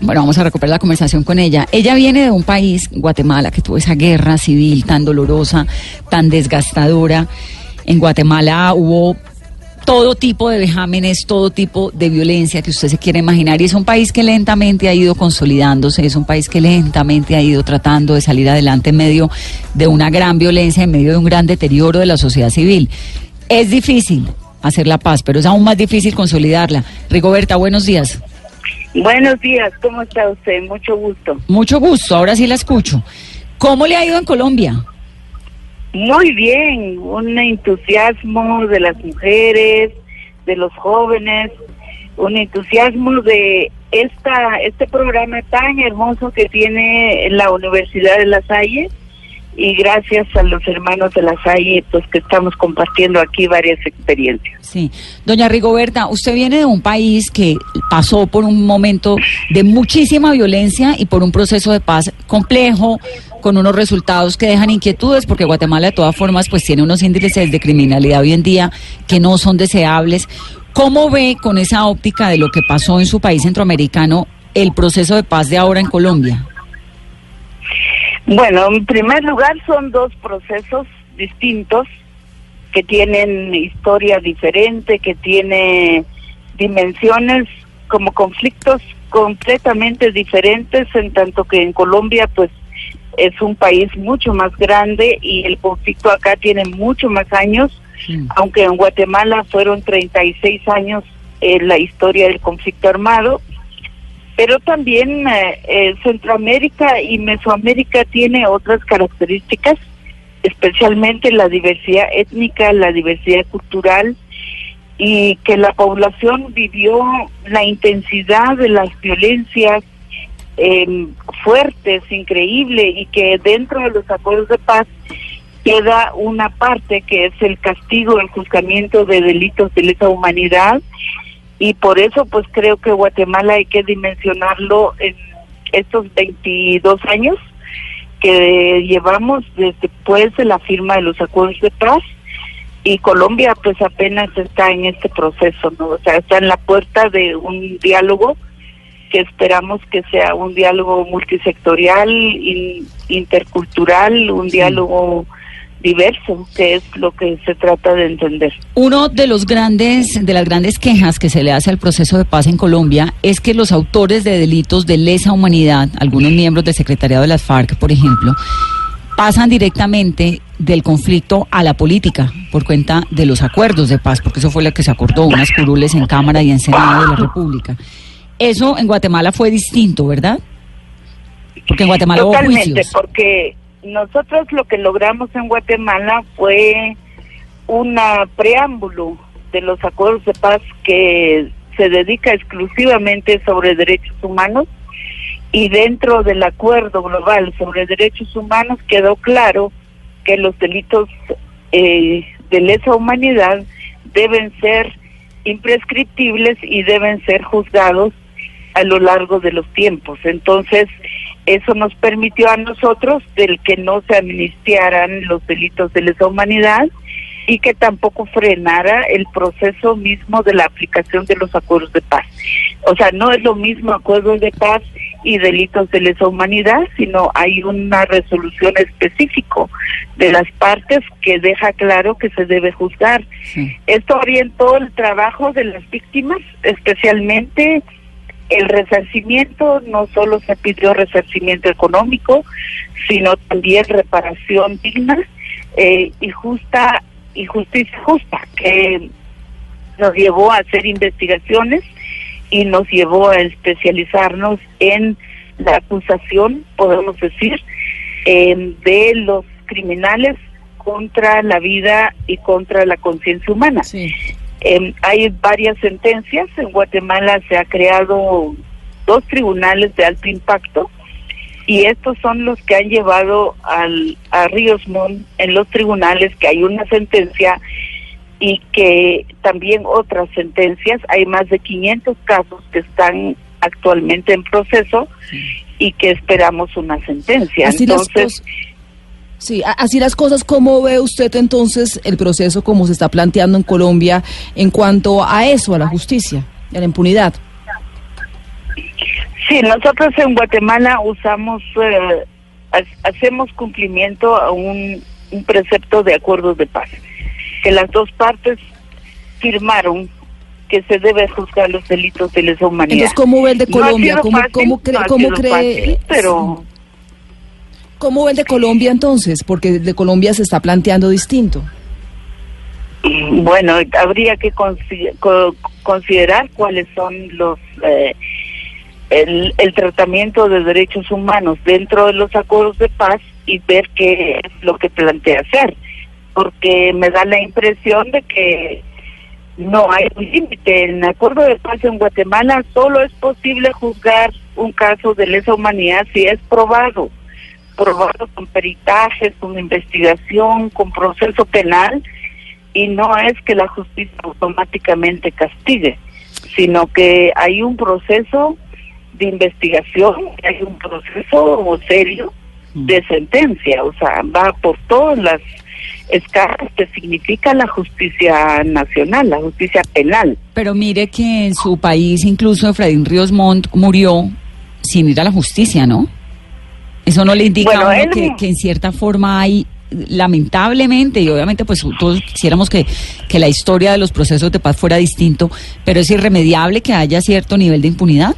Bueno, vamos a recuperar la conversación con ella. Ella viene de un país, Guatemala, que tuvo esa guerra civil tan dolorosa, tan desgastadora. En Guatemala hubo todo tipo de vejámenes, todo tipo de violencia que usted se quiere imaginar. Y es un país que lentamente ha ido consolidándose, es un país que lentamente ha ido tratando de salir adelante en medio de una gran violencia, en medio de un gran deterioro de la sociedad civil. Es difícil hacer la paz, pero es aún más difícil consolidarla. Rigoberta, buenos días. Buenos días, ¿cómo está usted? Mucho gusto. Mucho gusto, ahora sí la escucho. ¿Cómo le ha ido en Colombia? Muy bien, un entusiasmo de las mujeres, de los jóvenes, un entusiasmo de esta este programa tan hermoso que tiene la Universidad de La Salle y gracias a los hermanos de La Salle pues que estamos compartiendo aquí varias experiencias. Sí, doña Rigoberta, usted viene de un país que pasó por un momento de muchísima violencia y por un proceso de paz complejo, con unos resultados que dejan inquietudes, porque Guatemala de todas formas pues tiene unos índices de criminalidad hoy en día que no son deseables. ¿Cómo ve con esa óptica de lo que pasó en su país centroamericano el proceso de paz de ahora en Colombia? Bueno, en primer lugar son dos procesos distintos que tienen historia diferente, que tiene dimensiones como conflictos completamente diferentes, en tanto que en Colombia pues es un país mucho más grande y el conflicto acá tiene mucho más años, aunque en Guatemala fueron 36 años eh, la historia del conflicto armado, pero también eh, eh, Centroamérica y Mesoamérica tiene otras características, especialmente la diversidad étnica, la diversidad cultural y que la población vivió la intensidad de las violencias eh, fuertes, increíble, y que dentro de los acuerdos de paz queda una parte que es el castigo, el juzgamiento de delitos de lesa humanidad, y por eso pues creo que Guatemala hay que dimensionarlo en estos 22 años que llevamos después de la firma de los acuerdos de paz y Colombia pues apenas está en este proceso, ¿no? O sea, está en la puerta de un diálogo que esperamos que sea un diálogo multisectorial, intercultural, un diálogo diverso, que es lo que se trata de entender. Uno de los grandes de las grandes quejas que se le hace al proceso de paz en Colombia es que los autores de delitos de lesa humanidad, algunos miembros del secretariado de las FARC, por ejemplo, pasan directamente del conflicto a la política por cuenta de los acuerdos de paz, porque eso fue lo que se acordó, unas curules en Cámara y en Senado de la República. Eso en Guatemala fue distinto, ¿verdad? Porque en Guatemala Totalmente, hubo juicios. porque nosotros lo que logramos en Guatemala fue un preámbulo de los acuerdos de paz que se dedica exclusivamente sobre derechos humanos y dentro del acuerdo global sobre derechos humanos quedó claro que los delitos eh, de lesa humanidad deben ser imprescriptibles y deben ser juzgados a lo largo de los tiempos. Entonces, eso nos permitió a nosotros del que no se amnistiaran los delitos de lesa humanidad y que tampoco frenara el proceso mismo de la aplicación de los acuerdos de paz. O sea, no es lo mismo acuerdos de paz y delitos de lesa humanidad, sino hay una resolución específico de las partes que deja claro que se debe juzgar. Esto orientó el trabajo de las víctimas, especialmente el resarcimiento no solo se pidió resarcimiento económico, sino también reparación digna eh, y justa y justicia justa, que nos llevó a hacer investigaciones y nos llevó a especializarnos en la acusación, podemos decir, eh, de los criminales contra la vida y contra la conciencia humana. Sí. Em, hay varias sentencias. En Guatemala se ha creado dos tribunales de alto impacto y estos son los que han llevado al, a Ríos Montt en los tribunales que hay una sentencia y que también otras sentencias, hay más de 500 casos que están actualmente en proceso y que esperamos una sentencia. entonces, Sí, así las cosas, ¿cómo ve usted entonces el proceso como se está planteando en Colombia en cuanto a eso, a la justicia, a la impunidad? Sí, nosotros en Guatemala usamos, eh, hacemos cumplimiento a un, precepto de acuerdos de paz, que las dos partes firmaron que se debe juzgar los delitos de lesa humanidad. Entonces, ¿cómo ve el de Colombia? ¿Cómo, cómo, cómo cree? pero... ¿Cómo el de Colombia entonces? Porque el de Colombia se está planteando distinto. Bueno, habría que considerar cuáles son los... Eh, el, el tratamiento de derechos humanos dentro de los acuerdos de paz y ver qué es lo que plantea hacer, porque me da la impresión de que no hay un límite. En el acuerdo de paz en Guatemala solo es posible juzgar un caso de lesa humanidad si es probado, probado con peritajes, con investigación, con proceso penal, y no es que la justicia automáticamente castigue, sino que hay un proceso de investigación, hay un proceso serio de mm. sentencia, o sea, va por todas las escalas que significa la justicia nacional, la justicia penal. Pero mire que en su país incluso Efraín Ríos Montt murió sin ir a la justicia, ¿no? Eso no le indica que, que, en cierta forma hay lamentablemente, y obviamente pues todos quisiéramos que, que la historia de los procesos de paz fuera distinto, pero es irremediable que haya cierto nivel de impunidad.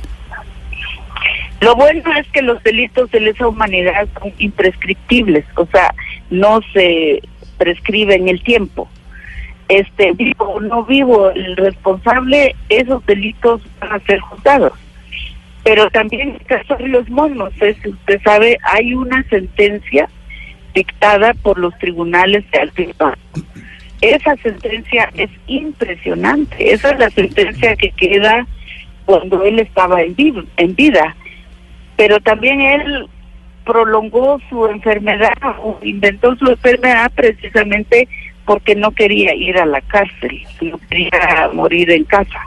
Lo bueno es que los delitos de lesa humanidad son imprescriptibles, o sea, no se prescribe en el tiempo. Este, vivo o no vivo, el responsable, esos delitos van a ser juzgados. Pero también el caso de los monos, si usted sabe, hay una sentencia dictada por los tribunales de alto. Esa sentencia es impresionante. Esa es la sentencia que queda cuando él estaba en, en vida pero también él prolongó su enfermedad o inventó su enfermedad precisamente porque no quería ir a la cárcel, no quería morir en casa,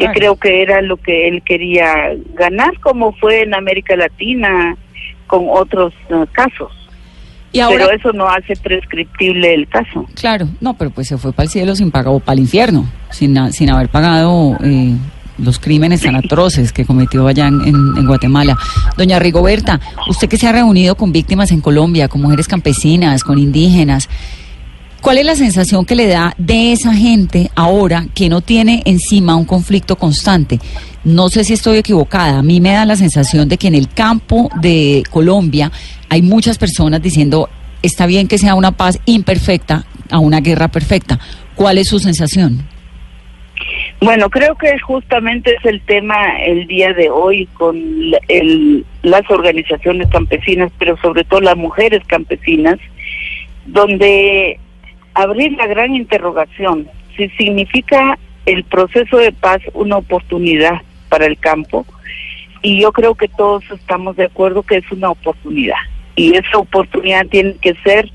que creo que era lo que él quería ganar, como fue en América Latina con otros uh, casos. Y pero eso no hace prescriptible el caso. Claro, no, pero pues se fue para el cielo sin pagar o para el infierno, sin, sin haber pagado eh, los crímenes tan atroces que cometió allá en, Guatemala. Doña Rigoberta, usted que se ha reunido con víctimas en Colombia, con mujeres campesinas, con indígenas, ¿cuál es la sensación que le da de esa gente ahora que no tiene encima un conflicto constante? No sé si estoy equivocada, a mí me da la sensación de que en el campo de Colombia hay muchas personas diciendo, está bien que sea una paz imperfecta a una guerra perfecta. ¿Cuál es su sensación? Bueno, creo que justamente es el tema el día de hoy con el, las organizaciones campesinas, pero sobre todo las mujeres campesinas, donde abrir la gran interrogación, si significa el proceso de paz una oportunidad para el campo, y yo creo que todos estamos de acuerdo que es una oportunidad, y esa oportunidad tiene que ser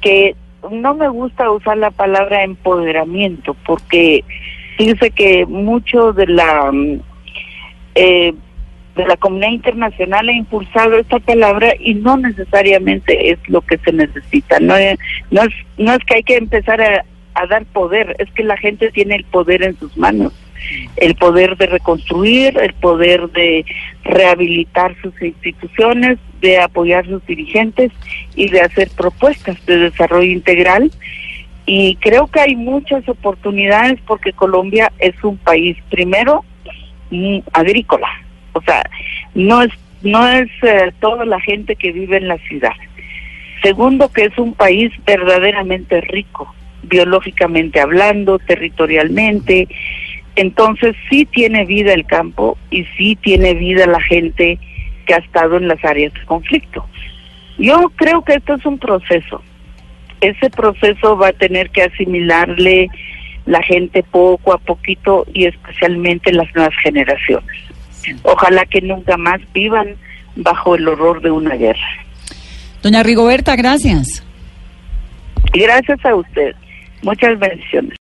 que no me gusta usar la palabra empoderamiento, porque Fíjese que mucho de la mm, eh, de la comunidad internacional ha impulsado esta palabra y no necesariamente es lo que se necesita. No es, no es, que hay que empezar a, a dar poder, es que la gente tiene el poder en sus manos. El poder de reconstruir, el poder de rehabilitar sus instituciones, de apoyar sus dirigentes y de hacer propuestas de desarrollo integral. Y creo que hay muchas oportunidades porque Colombia es un país primero mm, agrícola, o sea, no es no es eh, toda la gente que vive en la ciudad. Segundo, que es un país verdaderamente rico, biológicamente hablando, territorialmente. Entonces sí tiene vida el campo y sí tiene vida la gente que ha estado en las áreas de conflicto. Yo creo que esto es un proceso ese proceso va a tener que asimilarle la gente poco a poquito y especialmente las nuevas generaciones. Ojalá que nunca más vivan bajo el horror de una guerra. Doña Rigoberta, gracias. Y gracias a usted. Muchas bendiciones.